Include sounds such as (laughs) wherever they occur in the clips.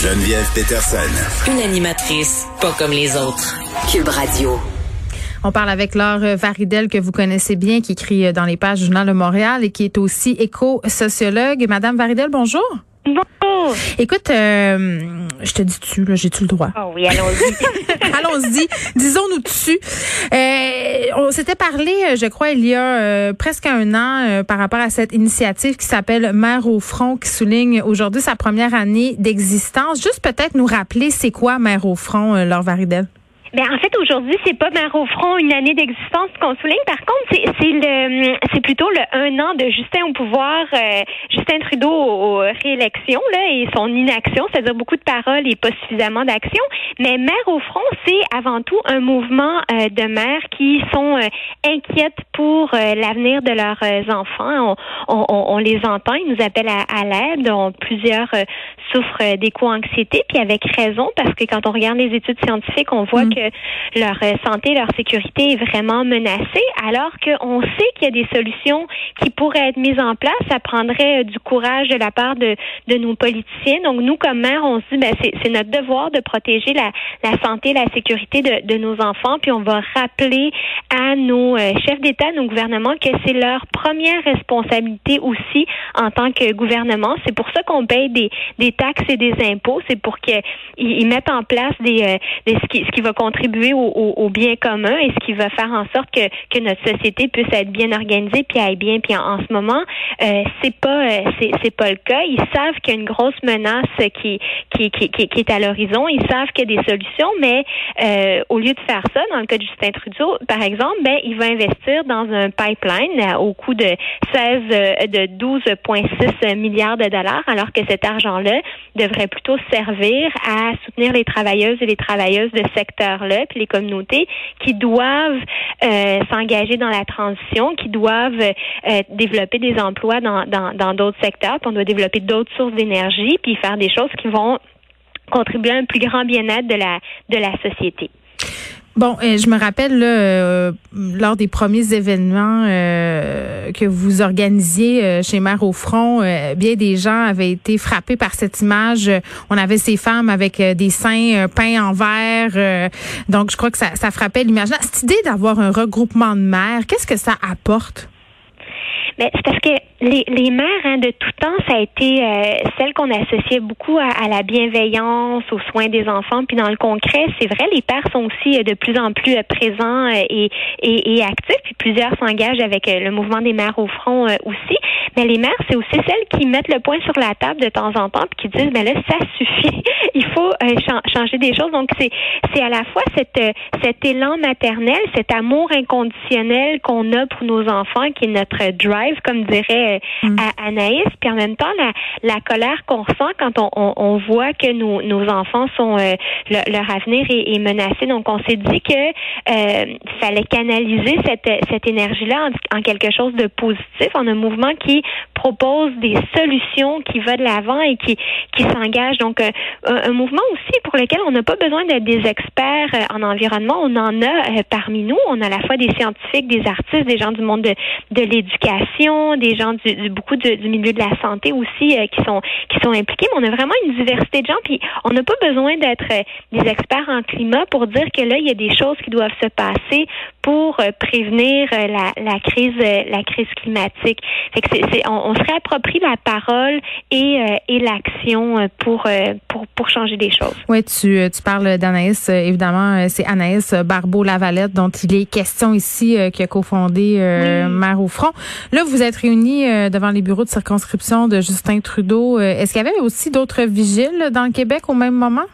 Geneviève Peterson. Une animatrice pas comme les autres. Cube Radio. On parle avec Laure Varidel, que vous connaissez bien, qui écrit dans les pages du Journal de Montréal et qui est aussi éco-sociologue. Madame Varidel, bonjour. Bonjour. Écoute, euh, je te dis tu, là, j'ai-tu le droit? Oh oui, allons-y. (laughs) allons-y. Disons-nous dessus. Euh, on s'était parlé, je crois, il y a euh, presque un an euh, par rapport à cette initiative qui s'appelle Mère au front, qui souligne aujourd'hui sa première année d'existence. Juste peut-être nous rappeler c'est quoi Mère au front, Laure Varidel? Ben, en fait, aujourd'hui, c'est pas Mère au front une année d'existence qu'on souligne. Par contre, c'est, c'est le c'est plutôt le un an de Justin au pouvoir, euh, Justin Trudeau aux réélections là et son inaction, c'est-à-dire beaucoup de paroles et pas suffisamment d'action. Mais Mère au front, c'est avant tout un mouvement euh, de mères qui sont euh, inquiètes pour l'avenir de leurs enfants. On, on, on, les entend, ils nous appellent à, à l'aide. Plusieurs souffrent d'éco-anxiété, puis avec raison, parce que quand on regarde les études scientifiques, on voit mm. que leur euh, santé, leur sécurité est vraiment menacée, alors qu'on sait qu'il y a des solutions qui pourraient être mises en place. Ça prendrait euh, du courage de la part de, de nos politiciens. Donc, nous, comme mère, on se dit, ben, c'est notre devoir de protéger la, la santé, la sécurité de, de nos enfants, puis on va rappeler à nos euh, chefs d'État, nos gouvernements, que c'est leur première responsabilité aussi en tant que gouvernement. C'est pour ça qu'on paye des, des taxes et des impôts. C'est pour qu'ils mettent en place des, des ce, qui, ce qui va contribuer au, bien commun et ce qui va faire en sorte que, que notre société puisse être bien organisée puis aille bien. Puis en, ce moment, euh, c'est pas euh, c'est, c'est pas le cas. Ils savent qu'il y a une grosse menace qui qui, qui, qui, est à l'horizon. Ils savent qu'il y a des solutions, mais euh, au lieu de faire ça, dans le cas de Justin Trudeau, par exemple, ben il va investir dans un pipeline euh, au coût de 16 de 12,6 milliards de dollars, alors que cet argent-là devrait plutôt servir à soutenir les travailleuses et les travailleuses de secteur là puis les communautés qui doivent euh, s'engager dans la transition, qui doivent euh, développer des emplois dans dans d'autres secteurs, puis on doit développer d'autres sources d'énergie, puis faire des choses qui vont contribuer à un plus grand bien-être de la de la société. Bon, euh, je me rappelle là, euh, lors des premiers événements euh, que vous organisiez chez Mère au Front, bien des gens avaient été frappés par cette image. On avait ces femmes avec des seins peints en vert. donc, je crois que ça, ça frappait l'imaginaire. Cette idée d'avoir un regroupement de mères, qu'est-ce que ça apporte? Mais c'est parce que les, les mères hein, de tout temps, ça a été euh, celle qu'on associait beaucoup à, la bienveillance, aux soins des enfants. Puis dans le concret, c'est vrai, les pères sont aussi euh, de plus en plus euh, présents et, et, et, actifs. Puis plusieurs s'engagent avec le mouvement des mères au front aussi. Mais les mères, c'est aussi celles qui mettent le point sur la table de temps en temps puis qui disent, ben là, ça suffit. (laughs) Il faut changer des choses. Donc c'est c'est à la fois cette cet élan maternel, cet amour inconditionnel qu'on a pour nos enfants, qui est notre drive, comme dirait euh, mm. à Anaïs, puis en même temps la, la colère qu'on ressent quand on, on, on, voit que nos, nos enfants sont euh, leur avenir est, est, menacé. Donc on s'est dit que euh, fallait canaliser cette, cette énergie-là en, en, quelque chose de positif, en un mouvement qui propose des solutions, qui va de l'avant et qui qui s'engage. Donc un, un, mouvement aussi pour lequel on n'a pas besoin d'être des experts en environnement. On en a parmi nous. On a à la fois des scientifiques, des artistes, des gens du monde de, de l'éducation, des gens du, beaucoup du milieu de la santé aussi euh, qui sont qui sont impliqués. Mais on a vraiment une diversité de gens. Puis on n'a pas besoin d'être euh, des experts en climat pour dire que là il y a des choses qui doivent se passer pour euh, prévenir la, la crise la crise climatique. Fait que on, on, se réapproprie la parole et et l'action pour pour pour changer des choses. Oui, tu tu parles d'Anaïs évidemment c'est Anaïs Barbeau Lavalette dont il est question ici qui a cofondé Mère au front. Là vous êtes réunis euh, devant les bureaux de circonscription de Justin Trudeau. Euh, est-ce qu'il y avait aussi d'autres vigiles dans le Québec au même moment?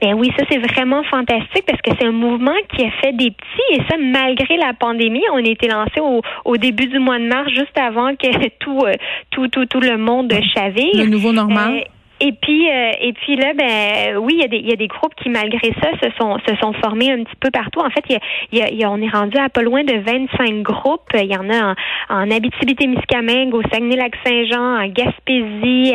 Ben oui, ça c'est vraiment fantastique parce que c'est un mouvement qui a fait des petits et ça malgré la pandémie. On a été lancé au, au début du mois de mars, juste avant que (laughs) tout euh, tout tout tout le monde chavire. Le nouveau normal. Et puis, euh, et puis là, ben oui, il y, a des, il y a des groupes qui, malgré ça, se sont, se sont formés un petit peu partout. En fait, il y a, il y a, on est rendu à pas loin de 25 groupes. Il y en a en, en Abitibi-Témiscamingue, au Saguenay-Lac-Saint-Jean, en Gaspésie,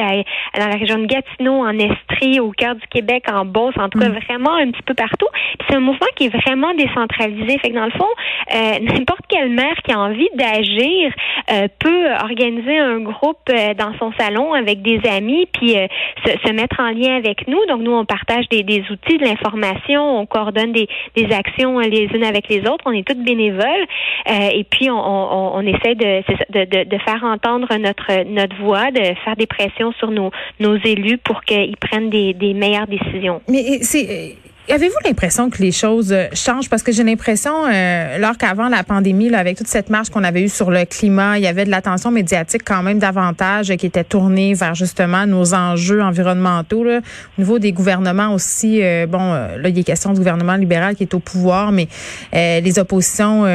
dans la région de Gatineau, en Estrie, au cœur du Québec, en Beauce, en tout cas, mm. vraiment un petit peu partout. C'est un mouvement qui est vraiment décentralisé. Fait que dans le fond, euh, (laughs) n'importe quelle mère qui a envie d'agir euh, peut organiser un groupe dans son salon avec des amis, puis se, mettre en lien avec nous. Donc, nous, on partage des, des outils, de l'information, on coordonne des, des actions les unes avec les autres. On est toutes bénévoles. Euh, et puis, on, on, on essaie de, de, de, faire entendre notre, notre voix, de faire des pressions sur nos, nos élus pour qu'ils prennent des, des meilleures décisions. Mais c'est Avez-vous l'impression que les choses euh, changent? Parce que j'ai l'impression, euh, qu'avant la pandémie, là, avec toute cette marche qu'on avait eue sur le climat, il y avait de l'attention médiatique quand même davantage qui était tournée vers justement nos enjeux environnementaux. Là. Au niveau des gouvernements aussi, euh, bon, là, il a question du gouvernement libéral qui est au pouvoir, mais les oppositions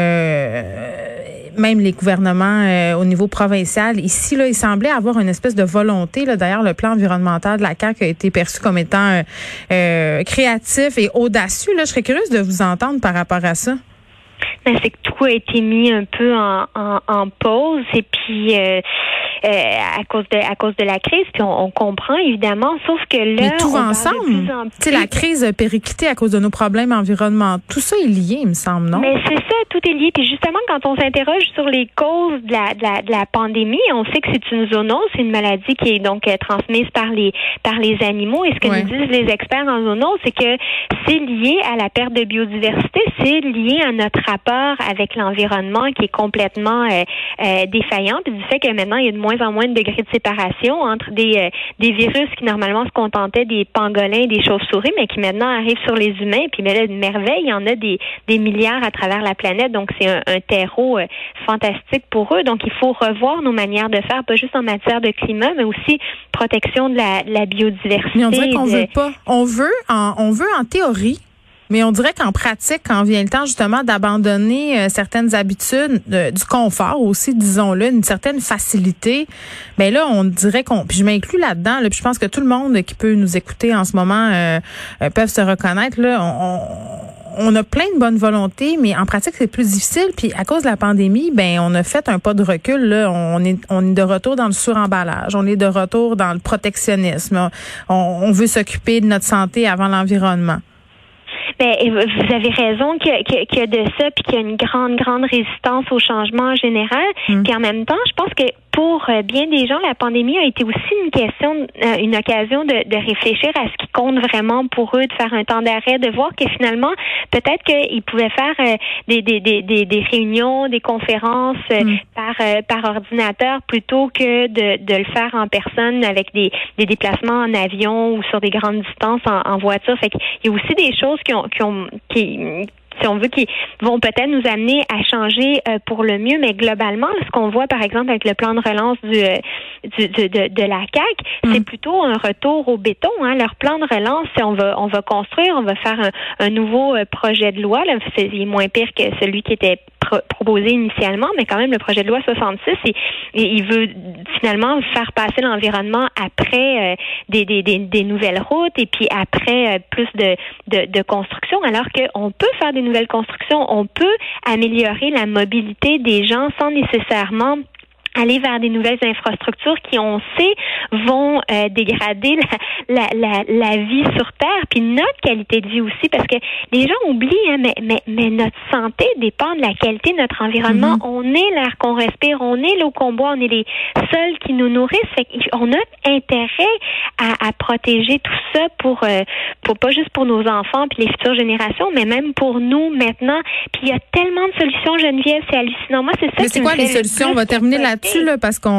même les gouvernements euh, au niveau provincial. Ici, là, il semblait avoir une espèce de volonté. D'ailleurs, le plan environnemental de la CAQ a été perçu comme étant euh, euh, créatif et audacieux. Là, je serais curieuse de vous entendre par rapport à ça. Ben, c'est que tout a été mis un peu en, en, pause et puis euh, à cause de à cause de la crise. Puis on, comprend évidemment, sauf que là, Mais tout va ensemble. Tu la crise périclitée à cause de nos problèmes environnementaux, tout ça est lié, il me semble, non? Mais c'est ça, tout est lié. Puis justement, quand on s'interroge sur les causes de la, de la, de la pandémie, on sait que c'est une zoonose, c'est une maladie qui est donc euh, transmise par les par les animaux. Et ce que nous disent les experts en zoonose, c'est que c'est lié à la perte de biodiversité, c'est lié à notre rapport avec l'environnement qui est complètement euh, euh, défaillant, puis du fait que maintenant il y a de moins en moins de degrés de séparation entre des, euh, des virus qui normalement se contentaient des pangolins, des chauves-souris, mais qui maintenant arrivent sur les humains. Puis mais là, une merveille, il y en a des, des milliards à travers la planète. Donc c'est un, terreau euh, fantastique pour eux. Donc il faut revoir nos manières de faire, pas juste en matière de climat, mais aussi protection de la, la biodiversité. Mais on dirait qu'on veut pas. On veut, on veut en théorie mais on dirait qu'en pratique, quand vient le temps justement d'abandonner euh, certaines habitudes, du confort aussi, disons-le, une certaine facilité, mais ben là, on dirait qu'on, puis je m'inclus là-dedans, là, puis je pense que tout le monde qui peut nous écouter en ce moment euh, euh peuvent se reconnaître. Là, on, on, a plein de bonnes volontés, mais en pratique, c'est plus difficile. Puis à cause de la pandémie, ben on a fait un pas de recul. Là. On est, on est de retour dans le suremballage. On est de retour dans le protectionnisme. On, on veut s'occuper de notre santé avant l'environnement. Ben, vous avez raison qu'il y, a de ça, puis qu'il y a une grande, grande résistance au changement en général. Mmh. Puis en même temps, je pense que pour euh, bien des gens, la pandémie a été aussi une question, euh, une occasion de, de, réfléchir à ce qui compte vraiment pour eux, de faire un temps d'arrêt, de voir que finalement, peut-être qu'ils pouvaient faire euh, des, des, des, des, réunions, des conférences mm. par, par ordinateur plutôt que de, de le faire en personne avec des, des déplacements en avion ou sur des grandes distances en, en voiture. Fait qu'il y a aussi des choses qui ont, qui ont qui, si on veut, qui vont peut-être nous amener à changer euh, pour le mieux. Mais globalement, ce qu'on voit, par exemple, avec le plan de relance du, euh, du de, de, la CAC, c'est mm. plutôt un retour au béton. Hein. Leur plan de relance, c'est on va on va construire, on va faire un, un nouveau euh, projet de loi. Là, c'est moins pire que celui qui était proposé initialement, mais quand même le projet de loi 66, et, il veut finalement faire passer l'environnement après euh, des, des, des, nouvelles routes et puis après euh, plus de, de, de construction, alors qu'on peut faire des nouvelles constructions, on peut améliorer la mobilité des gens sans nécessairement aller vers des nouvelles infrastructures qui, on sait, vont euh, dégrader la, la, la, vie sur Terre, puis notre qualité de vie aussi, parce que les gens oublient, hein, mais, mais, mais, notre santé dépend de la qualité de notre environnement. Mm-hmm. On est l'air qu'on respire, on est l'eau qu'on boit, on est les seuls qui nous nourrissent. on a intérêt à, à, protéger tout ça pour, euh, pour pas juste pour nos enfants puis les futures générations, mais même pour nous maintenant. Puis il y a tellement de solutions, Geneviève, c'est hallucinant. Moi, c'est ça. Mais c'est quoi les solutions? On va terminer là parce qu'on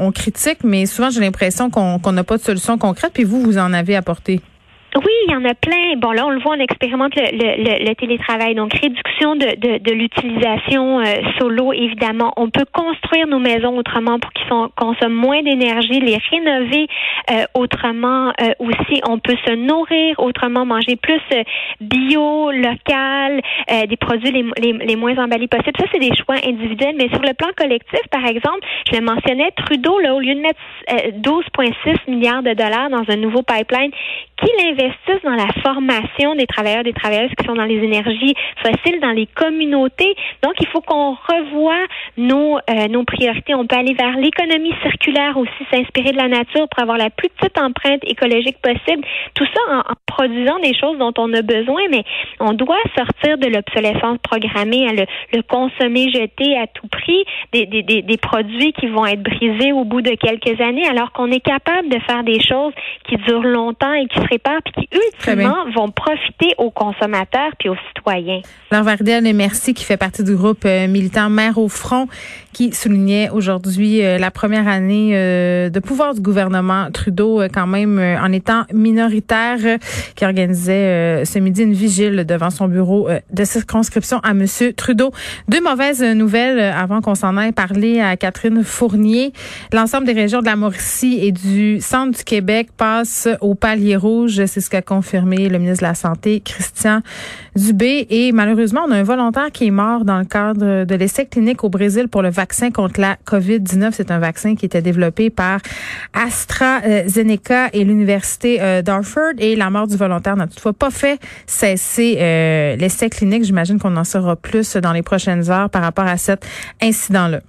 on, critique, mais souvent j'ai l'impression qu'on n'a pas de solution concrète, puis vous, vous en avez apporté? Oui, il y en a plein. Bon, là, on le voit, on expérimente le, le, le télétravail. Donc, réduction de, de, l'utilisation euh, solo, évidemment. On peut construire nos maisons autrement pour qu'ils consomment moins d'énergie, les rénover euh, autrement euh, aussi. On peut se nourrir autrement, manger plus bio, local, des produits les, les, les, moins emballés possibles. Ça, c'est des choix individuels. Mais sur le plan collectif, par exemple, je le mentionnais, Trudeau, là, au lieu de mettre 12,6 milliards de dollars dans un nouveau pipeline qu'il investisse dans la formation des travailleurs, des travailleuses qui sont dans les énergies fossiles, dans les communautés. Donc, il faut qu'on revoie nos, euh, nos priorités. On peut aller vers l'économie circulaire aussi, s'inspirer de la nature pour avoir la plus petite empreinte écologique possible. Tout ça en, produisant des choses dont on a besoin, mais on doit sortir de l'obsolescence programmée, à le, le, consommer, jeter à tout prix, des, des, des, des produits qui vont être brisés au bout de quelques années, alors qu'on est capable de faire des choses qui durent longtemps et qui se réparent, puis qui ultimement vont profiter aux consommateurs puis aux citoyens. Laure Vardel, merci, qui fait partie du groupe euh, militant Mère au front, qui soulignait aujourd'hui euh, la première année euh, de pouvoir du gouvernement Trudeau, quand même en étant minoritaire, qui organisait ce midi une vigile devant son bureau de circonscription à Monsieur Trudeau. Deux mauvaises nouvelles avant qu'on s'en aille parler à Catherine Fournier. L'ensemble des régions de la Mauricie et du centre du Québec passent au palier rouge. C'est ce qu'a confirmé le ministre de la Santé, Christian Dubé. Et malheureusement, on a un volontaire qui est mort dans le cadre de l'essai clinique au Brésil pour le vaccin contre la COVID-19. C'est un vaccin qui était développé par AstraZeneca et l'Université euh, d'Harford. Et la mort du volontaire n'a toutefois pas fait cesser euh, l'essai clinique. J'imagine qu'on en saura plus dans les prochaines heures par rapport à cet incident-là.